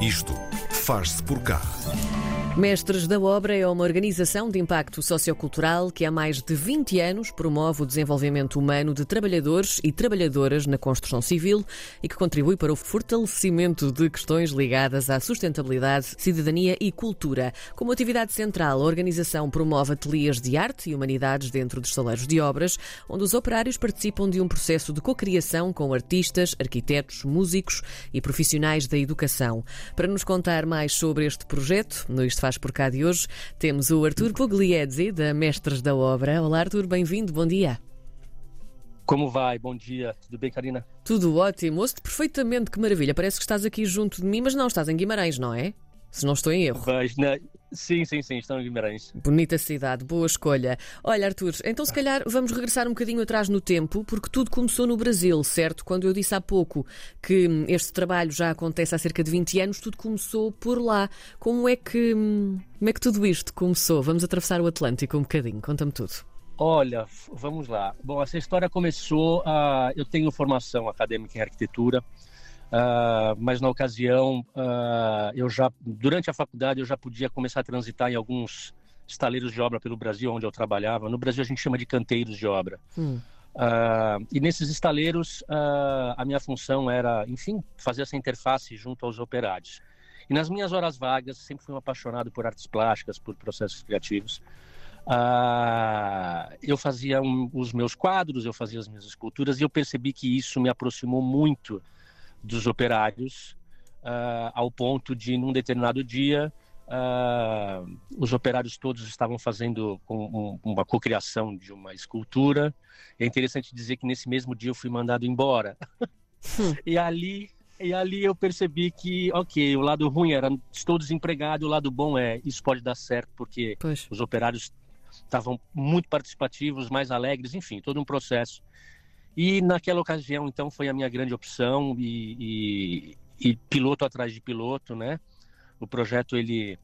Isto faz-se por cá. Mestres da Obra é uma organização de impacto sociocultural que há mais de 20 anos promove o desenvolvimento humano de trabalhadores e trabalhadoras na construção civil e que contribui para o fortalecimento de questões ligadas à sustentabilidade, cidadania e cultura. Como atividade central, a organização promove ateliês de arte e humanidades dentro dos saleiros de obras, onde os operários participam de um processo de cocriação com artistas, arquitetos, músicos e profissionais da educação. Para nos contar mais sobre este projeto, no Isto Faz Por Cá de hoje, temos o Artur Pugliese, da Mestres da Obra. Olá, Artur, bem-vindo, bom dia. Como vai? Bom dia. Tudo bem, Karina? Tudo ótimo. Ouço-te perfeitamente, que maravilha. Parece que estás aqui junto de mim, mas não, estás em Guimarães, não é? Se não estou em erro. Na... Sim, sim, sim, estão em Guimarães. Bonita cidade, boa escolha. Olha, Artur, então se calhar vamos regressar um bocadinho atrás no tempo, porque tudo começou no Brasil, certo? Quando eu disse há pouco que este trabalho já acontece há cerca de 20 anos, tudo começou por lá. Como é que, como é que tudo isto começou? Vamos atravessar o Atlântico um bocadinho, conta-me tudo. Olha, vamos lá. Bom, essa história começou. Uh, eu tenho formação acadêmica em arquitetura. Uh, mas na ocasião uh, eu já durante a faculdade eu já podia começar a transitar em alguns estaleiros de obra pelo Brasil onde eu trabalhava. No Brasil a gente chama de canteiros de obra. Hum. uh, e nesses estaleiros a minha função era enfim fazer essa interface junto aos operários. E nas minhas horas vagas sempre fui um apaixonado por artes plásticas por processos criativos. Eu fazia um, os meus quadros eu fazia as minhas esculturas e eu percebi que isso me aproximou muito dos operários, uh, ao ponto de, num determinado dia, uh, os operários todos estavam fazendo um, uma cocriação de uma escultura. É interessante dizer que nesse mesmo dia eu fui mandado embora. Hum. e ali e ali eu percebi que, ok, o lado ruim era estou desempregado, o lado bom é isso pode dar certo porque pois. os operários estavam muito participativos, mais alegres, enfim, todo um processo. E naquela ocasião, então, foi a minha grande opção e, e, e piloto atrás de piloto, né? O projeto, ele,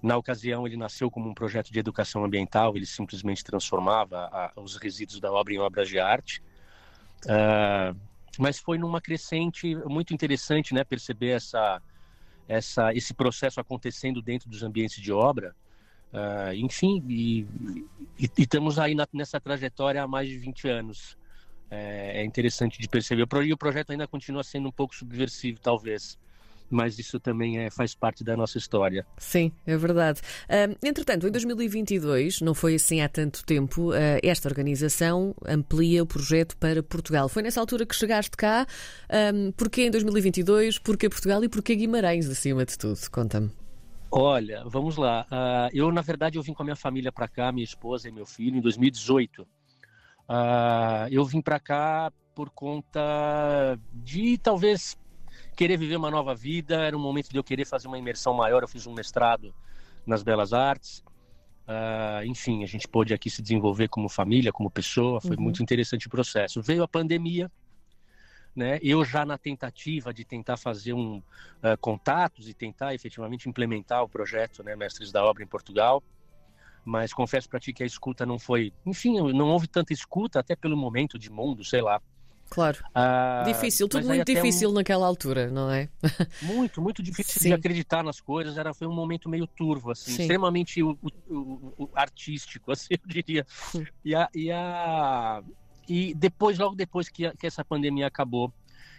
na ocasião, ele nasceu como um projeto de educação ambiental, ele simplesmente transformava a, os resíduos da obra em obras de arte. Uh, mas foi numa crescente muito interessante, né? Perceber essa, essa, esse processo acontecendo dentro dos ambientes de obra. Uh, enfim, e, e, e, estamos aí na, nessa trajetória há mais de 20 anos é, é interessante de perceber. E o projeto ainda continua sendo um pouco subversivo, talvez mas isso também é, faz parte da nossa história. Sim, é verdade. Entretanto, em 2022, não foi assim há tanto tempo, uh, esta organização amplia o projeto para Portugal. Foi nessa altura que chegaste cá. Um, porquê em 2022? Porquê Portugal e porquê Guimarães, acima de tudo? Conta-me. Olha, vamos lá. Uh, eu, na verdade, eu vim com a minha família para cá, minha esposa e meu filho, em 2018. Uh, eu vim para cá por conta de talvez querer viver uma nova vida. Era um momento de eu querer fazer uma imersão maior. Eu fiz um mestrado nas belas artes. Uh, enfim, a gente pôde aqui se desenvolver como família, como pessoa. Foi uhum. muito interessante o processo. Veio a pandemia. Né? Eu já na tentativa de tentar fazer um uh, contatos e tentar efetivamente implementar o projeto, né, Mestres da Obra em Portugal mas confesso para ti que a escuta não foi. Enfim, não houve tanta escuta, até pelo momento de mundo, sei lá. Claro. Ah, difícil, tudo muito difícil um... naquela altura, não é? Muito, muito difícil Sim. de acreditar nas coisas. Era, foi um momento meio turvo, assim, Sim. extremamente o, o, o, artístico, assim, eu diria. E, a, e, a, e depois, logo depois que, a, que essa pandemia acabou,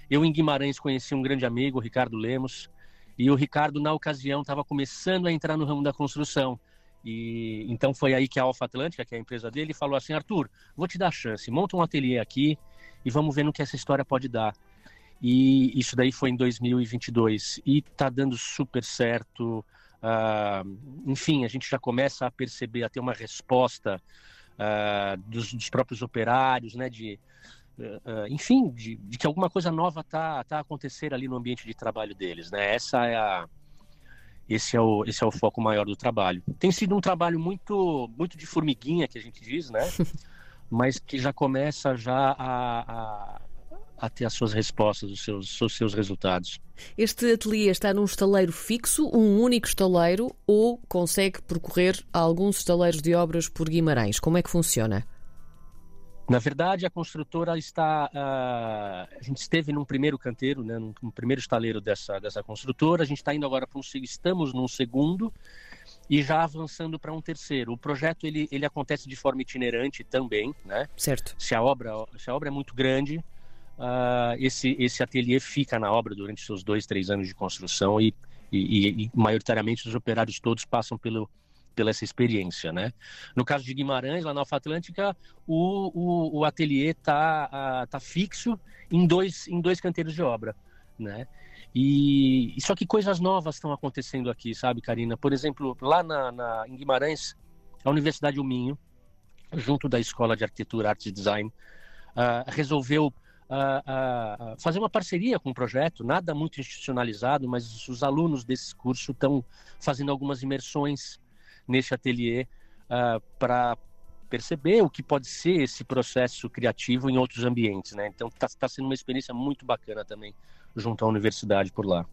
eu em Guimarães conheci um grande amigo, o Ricardo Lemos, e o Ricardo, na ocasião, estava começando a entrar no ramo da construção. E então foi aí que a Alfa Atlântica, que é a empresa dele, falou assim: Arthur, vou te dar chance, monta um ateliê aqui e vamos ver no que essa história pode dar. E isso daí foi em 2022 e tá dando super certo. Uh, enfim, a gente já começa a perceber, a ter uma resposta uh, dos, dos, próprios operários, né? De, uh, enfim, de, de, que alguma coisa nova tá, tá a acontecer ali no ambiente de trabalho deles, né? Essa é a esse é o, esse é o foco maior do trabalho. Tem sido um trabalho muito, muito de formiguinha, que a gente diz, né? Mas que já começa já a, a, a ter as suas respostas, os seus, os seus resultados. Este ateliê está num estaleiro fixo, um único estaleiro, ou consegue percorrer alguns estaleiros de obras por Guimarães? Como é que funciona? Na verdade, a construtora está. Uh, a gente esteve num primeiro canteiro, né, num, num, primeiro estaleiro dessa, dessa construtora. A gente está indo agora para um. Estamos num segundo e já avançando para um terceiro. O projeto ele, ele acontece de forma itinerante também, né? Certo. Se a obra, se a obra é muito grande, uh, esse, esse ateliê fica na obra durante seus dois, três anos de construção e, e, e maioritariamente os operários todos passam pelo pela essa experiência, né? No caso de Guimarães, lá na Alfa Atlântica, o, o, o ateliê está uh, tá fixo em dois, em dois canteiros de obra, né? E, só que coisas novas estão acontecendo aqui, sabe, Karina? Por exemplo, lá na, na, em Guimarães, a Universidade do Minho, junto da Escola de Arquitetura, Arte e Design, uh, resolveu uh, uh, fazer uma parceria com o um projeto, nada muito institucionalizado, mas os alunos desse curso estão fazendo algumas imersões nesse ateliê uh, para perceber o que pode ser esse processo criativo em outros ambientes, né? Então está tá sendo uma experiência muito bacana também junto à universidade por lá.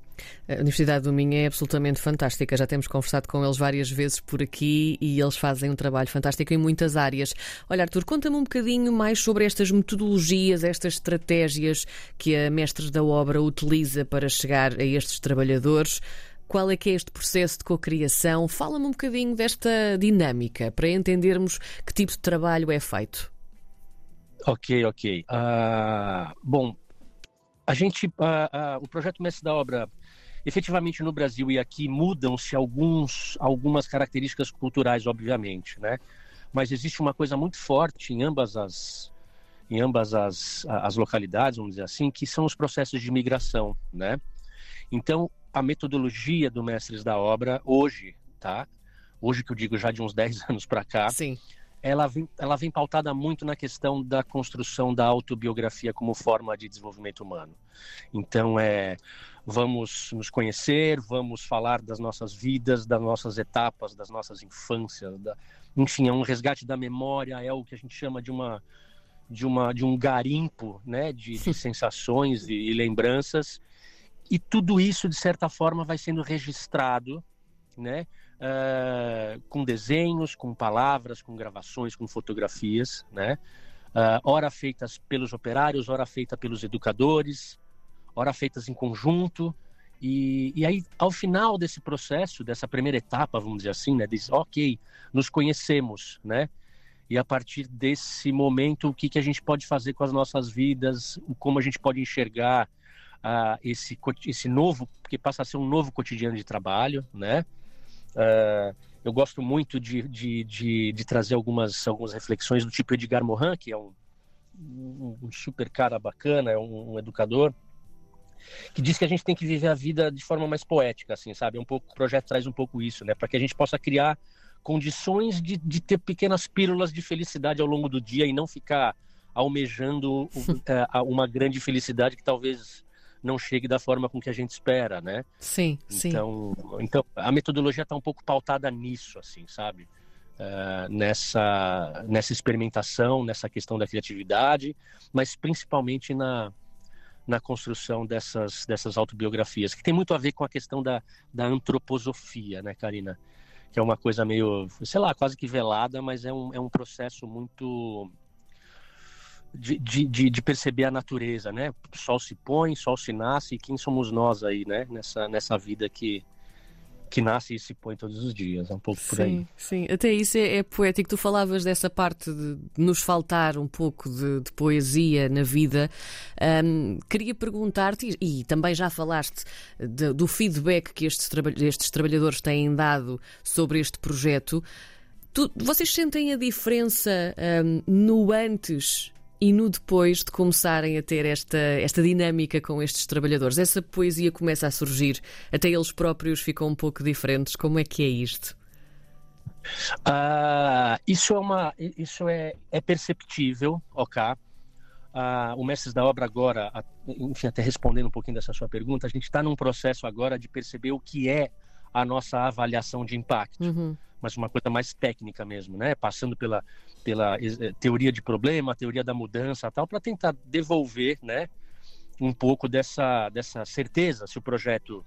A Universidade do Minho é absolutamente fantástica. Já temos conversado com eles várias vezes por aqui e eles fazem um trabalho fantástico em muitas áreas. Olha, Arthur, conta-me um bocadinho mais sobre estas metodologias, estas estratégias que a Mestres da Obra utiliza para chegar a estes trabalhadores. Qual é que é este processo de cocriação? Fala-me um bocadinho desta dinâmica para entendermos que tipo de trabalho é feito. Ok, ok. Uh, bom, a gente, uh, uh, o projeto Mestre da Obra, efetivamente no Brasil e aqui mudam-se alguns, algumas características culturais, obviamente, né? Mas existe uma coisa muito forte em ambas as, em ambas as, as localidades, vamos dizer assim, que são os processos de migração, né? Então, a metodologia do Mestres da Obra hoje, tá? Hoje que eu digo já de uns 10 anos para cá, Sim. Ela vem, ela vem pautada muito na questão da construção da autobiografia como forma de desenvolvimento humano. Então, é, vamos nos conhecer, vamos falar das nossas vidas, das nossas etapas, das nossas infâncias, da, enfim, é um resgate da memória, é o que a gente chama de uma de uma de um garimpo, né, de, de sensações e, e lembranças e tudo isso, de certa forma, vai sendo registrado, né? Uh, com desenhos, com palavras, com gravações, com fotografias, né? Uh, ora feitas pelos operários, ora feita pelos educadores, ora feitas em conjunto. E, e aí, ao final desse processo, dessa primeira etapa, vamos dizer assim, né? Diz, ok, nos conhecemos, né? E a partir desse momento, o que, que a gente pode fazer com as nossas vidas, como a gente pode enxergar uh, esse, esse novo, que passa a ser um novo cotidiano de trabalho, né? Uh, eu gosto muito de, de, de, de, trazer algumas, algumas reflexões do tipo Edgar Morin, que é um, um, um super cara bacana, é um, um, educador, que diz que a gente tem que viver a vida de forma mais poética, assim, sabe? Um pouco, o projeto traz um pouco isso, né? Para que a gente possa criar condições de, de ter pequenas pílulas de felicidade ao longo do dia e não ficar almejando é, uma grande felicidade que talvez não chegue da forma com que a gente espera, né? Sim, sim. Então, então a metodologia está um pouco pautada nisso, assim, sabe? Uh, nessa, nessa experimentação, nessa questão da criatividade, mas principalmente na, na construção dessas, dessas autobiografias, que tem muito a ver com a questão da, da antroposofia, né, Karina? Que é uma coisa meio, sei lá, quase que velada, mas é um, é um processo muito de, de, de, perceber a natureza, né? Sol se põe, sol se nasce, e quem somos nós aí, né? Nessa, nessa vida que, que nasce e se põe todos os dias, é um pouco por aí. Sim, até isso é, é, poético. Tu falavas dessa parte de, nos faltar um pouco de, de poesia na vida. Um, queria perguntar-te, e, e, também já falaste de, do feedback que estes, estes trabalhadores têm dado sobre este projeto. Tu, vocês sentem a diferença um, no antes e no depois de começarem a ter esta, esta dinâmica com estes trabalhadores? Essa poesia começa a surgir, até eles próprios ficam um pouco diferentes. Como é que é isto? Uh, isso é uma isso é, é perceptível, ok? Uh, o Mestres da Obra agora, enfim, até respondendo um pouquinho dessa sua pergunta, a gente está num processo agora de perceber o que é a nossa avaliação de impacto. Uhum mas uma coisa mais técnica mesmo, né? Passando pela, pela eh, teoria de problema, teoria da mudança tal, para tentar devolver, né? Um pouco dessa, dessa certeza se o projeto,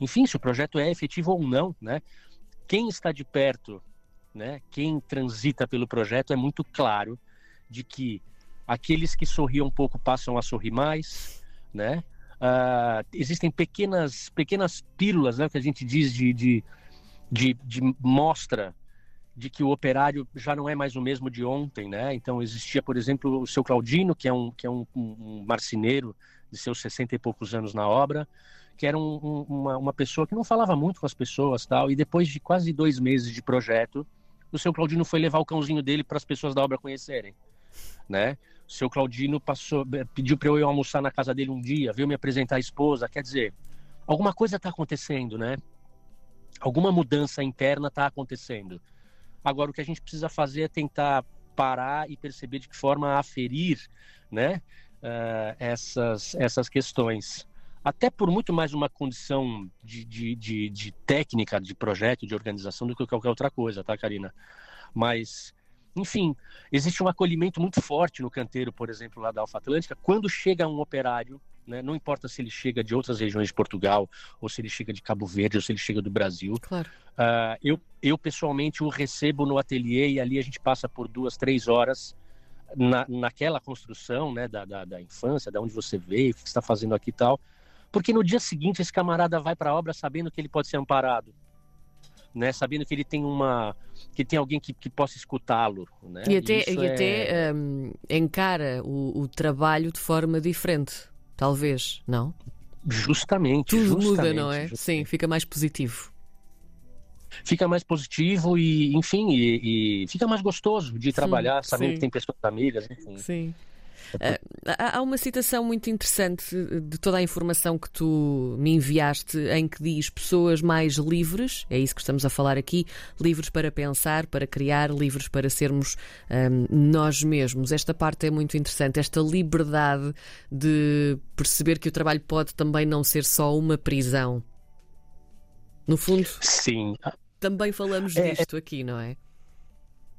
enfim, se o projeto é efetivo ou não, né? Quem está de perto, né? Quem transita pelo projeto é muito claro de que aqueles que sorriam um pouco passam a sorrir mais, né? Uh, existem pequenas pequenas pílulas, né, que a gente diz de, de, de, de mostra de que o operário já não é mais o mesmo de ontem, né? Então existia, por exemplo, o seu Claudino, que é um que é um, um marceneiro de seus 60 e poucos anos na obra, que era um, um, uma, uma pessoa que não falava muito com as pessoas, tal. E depois de quase dois meses de projeto, o seu Claudino foi levar o cãozinho dele para as pessoas da obra conhecerem, né? O seu Claudino passou, pediu para eu almoçar na casa dele um dia, veio me apresentar a esposa. Quer dizer, alguma coisa está acontecendo, né? Alguma mudança interna está acontecendo. Agora, o que a gente precisa fazer é tentar parar e perceber de que forma aferir né, uh, essas, essas questões. Até por muito mais uma condição de, de, de, de, técnica, de projeto, de organização do que qualquer outra coisa, tá, Karina? Mas, enfim, existe um acolhimento muito forte no canteiro, por exemplo, lá da Alfa Atlântica, quando chega um operário né? Não importa se ele chega de outras regiões de Portugal, ou se ele chega de Cabo Verde, ou se ele chega do Brasil. Claro. Uh, eu, eu, pessoalmente, o recebo no ateliê e ali a gente passa por duas, três horas na, naquela construção né, da, da, da infância, da onde você veio, o que está fazendo aqui e tal. Porque no dia seguinte esse camarada vai para a obra sabendo que ele pode ser amparado. Né, sabendo que ele tem uma que tem alguém que, que possa escutá-lo né? e até, e até é... um, encara o, o trabalho de forma diferente talvez, não? Justamente. Tudo justamente, muda, não é? Justamente. Sim, fica mais positivo. Fica mais positivo e, enfim, e, e fica mais gostoso de trabalhar, sim, sabendo sim. que tem pessoas amigas, enfim. Sim. Ah, há uma citação muito interessante de toda a informação que tu me enviaste em que diz pessoas mais livres, é isso que estamos a falar aqui, livres para pensar, para criar, livres para sermos nós mesmos. Esta parte é muito interessante, esta liberdade de perceber que o trabalho pode também não ser só uma prisão. No fundo, sim. Também falamos é, é disto aqui, não é?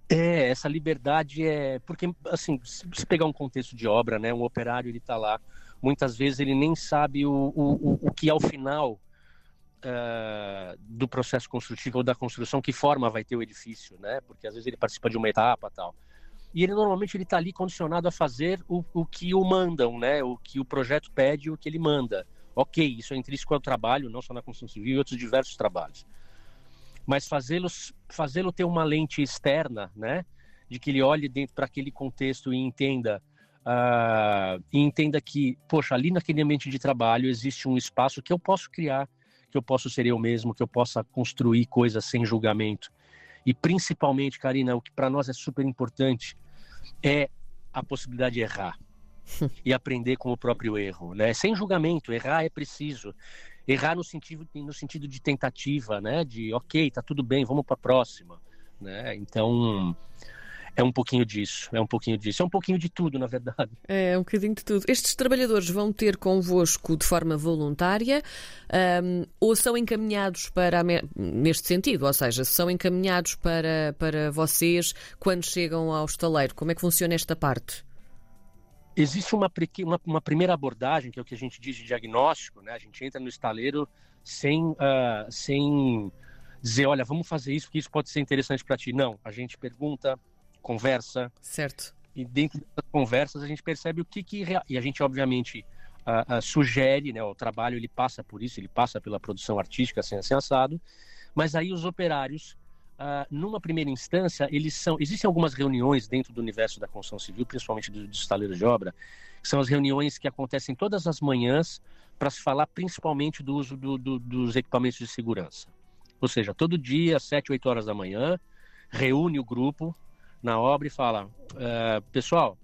É, essa liberdade é. Porque, assim, se pegar um contexto de obra, né? Um operário, ele tá lá. Muitas vezes ele nem sabe o, o, o que é o final uh, do processo construtivo ou da construção, que forma vai ter o edifício, né? Porque às vezes ele participa de uma etapa tal. E ele normalmente ele está ali condicionado a fazer o, o que o mandam, né? O que o projeto pede, o que ele manda. Ok, isso é intrínseco ao trabalho, não só na construção civil e outros diversos trabalhos mas fazê-lo fazê-lo ter uma lente externa, né? De que ele olhe dentro para aquele contexto e entenda uh, e entenda que, poxa, ali naquele ambiente de trabalho existe um espaço que eu posso criar, que eu posso ser eu mesmo, que eu possa construir coisas sem julgamento. E principalmente, Karina, o que para nós é super importante é a possibilidade de errar e aprender com o próprio erro, né? Sem julgamento, errar é preciso errar no sentido, no sentido de tentativa, né? De ok, tá tudo bem, vamos para a próxima, né? Então é um pouquinho disso, é um pouquinho disso, é um pouquinho de tudo, na verdade. É um bocadinho de tudo. Estes trabalhadores vão ter convosco de forma voluntária um, ou são encaminhados para neste sentido, ou seja, são encaminhados para, para vocês quando chegam ao estaleiro? Como é que funciona esta parte? Existe uma, uma, uma, primeira abordagem, que é o que a gente diz de diagnóstico, né? A gente entra no estaleiro sem, uh, sem dizer, olha, vamos fazer isso porque isso pode ser interessante para ti. Não, a gente pergunta, conversa. Certo. E dentro das conversas a gente percebe o que que... E a gente, obviamente, uh, uh, sugere, né? O trabalho, ele passa por isso, ele passa pela produção artística, sem assim, assado. Mas aí os operários Uh, numa primeira instância, eles são. Existem algumas reuniões dentro do universo da construção civil, principalmente dos do estaleiros de obra, que são as reuniões que acontecem todas as manhãs para se falar principalmente do uso do, do, dos equipamentos de segurança. Ou seja, todo dia, às 7, 8 horas da manhã, reúne o grupo na obra e fala: uh, pessoal,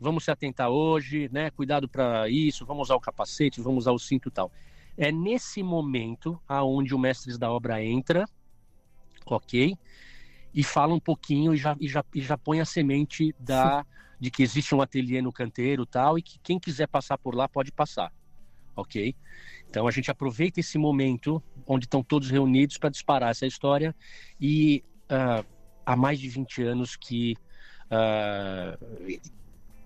vamos se atentar hoje, né? Cuidado para isso, vamos usar o capacete, vamos usar o cinto e tal. É nesse momento aonde o mestre da obra entra ok? E fala um pouquinho e já, e já, e já põe a semente da, de que existe um ateliê no canteiro tal, e que quem quiser passar por lá pode passar, ok? Então a gente aproveita esse momento onde estão todos reunidos para disparar essa história e uh, há mais de 20 anos que uh,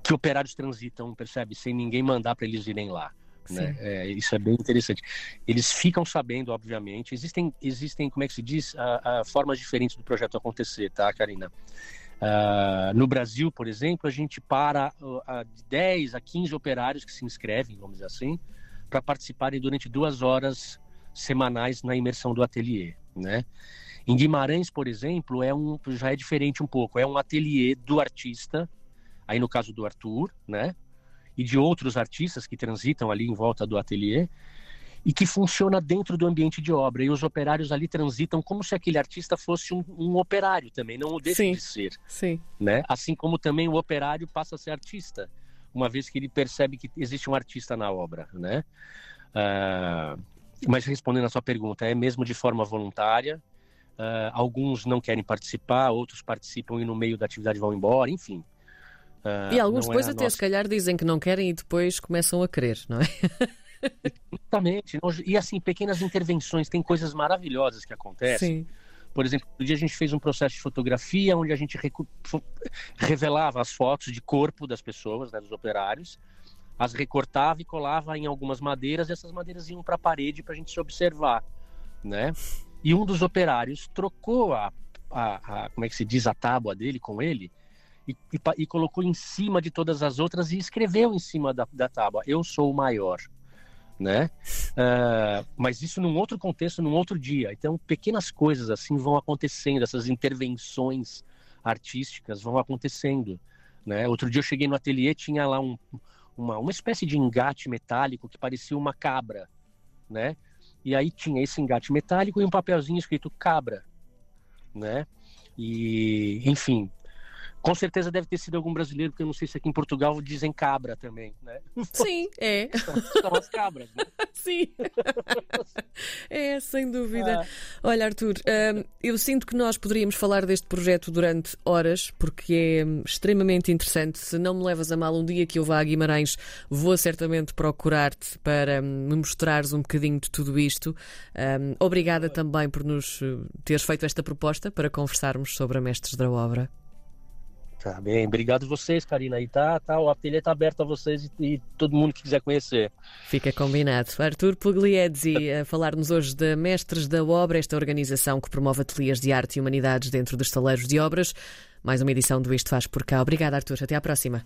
que operários transitam, percebe, sem ninguém mandar para eles irem lá. Né? É, isso é bem interessante. Eles ficam sabendo, obviamente. Existem, existem como é que se diz, a, a formas diferentes do projeto acontecer, tá, Karina? Uh, no Brasil, por exemplo, a gente para uh, de 10 a 15 operários que se inscrevem, vamos dizer assim, para participarem durante duas horas semanais na imersão do ateliê, né? Em Guimarães, por exemplo, é um, já é diferente um pouco. É um ateliê do artista, aí no caso do Arthur, né? E de outros artistas que transitam ali em volta do ateliê e que funciona dentro do ambiente de obra. E os operários ali transitam como se aquele artista fosse um, um operário também, não o deixa sim, de ser. Sim. Né? Assim como também o operário passa a ser artista, uma vez que ele percebe que existe um artista na obra, né? Uh, mas respondendo a sua pergunta, é mesmo de forma voluntária. Uh, alguns não querem participar, outros participam e no meio da atividade vão embora, enfim. Uh, e alguns depois é até nossa... se calhar dizem que não querem e depois começam a querer, não é? Exatamente. E assim, pequenas intervenções, tem coisas maravilhosas que acontecem. Sim. Por exemplo, no dia a gente fez um processo de fotografia onde a gente revelava as fotos de corpo das pessoas, né, dos operários, as recortava e colava em algumas madeiras, e essas madeiras iam para a parede para a gente se observar, né? E um dos operários trocou a, a, a, como é que se diz, a tábua dele com ele e, e, e, colocou em cima de todas as outras e escreveu em cima da, da tábua: Eu sou o maior. Né? Uh, mas isso num outro contexto, num outro dia. Então, pequenas coisas assim vão acontecendo, essas intervenções artísticas vão acontecendo. Né? Outro dia eu cheguei no ateliê, tinha lá um, uma, uma espécie de engate metálico que parecia uma cabra, né? E aí tinha esse engate metálico e um papelzinho escrito cabra, né? E, enfim, com certeza deve ter sido algum brasileiro, porque eu não sei se aqui em Portugal dizem cabra também, né? Sim, é. São, as cabras, né? Sim. é, sem dúvida. Ah. Olha, Arthur, hum, eu sinto que nós poderíamos falar deste projeto durante horas, porque é hum, extremamente interessante. Se não me levas a mal um dia que eu vá a Guimarães, vou certamente procurar-te para hum, me mostrares um bocadinho de tudo isto. obrigada também por nos teres feito esta proposta para conversarmos sobre a Mestres da Obra. Tá bem, obrigado vocês, Karina. E tá, tá, o ateliê tá aberto a vocês e, e todo mundo que quiser conhecer. Fica combinado. Artur Pugliese a falar-nos hoje da Mestres da Obra, esta organização que promove ateliês de arte e humanidades dentro dos taleiros de obras. Mais uma edição do Isto Faz Por Cá. Obrigada, Artur. Até à próxima.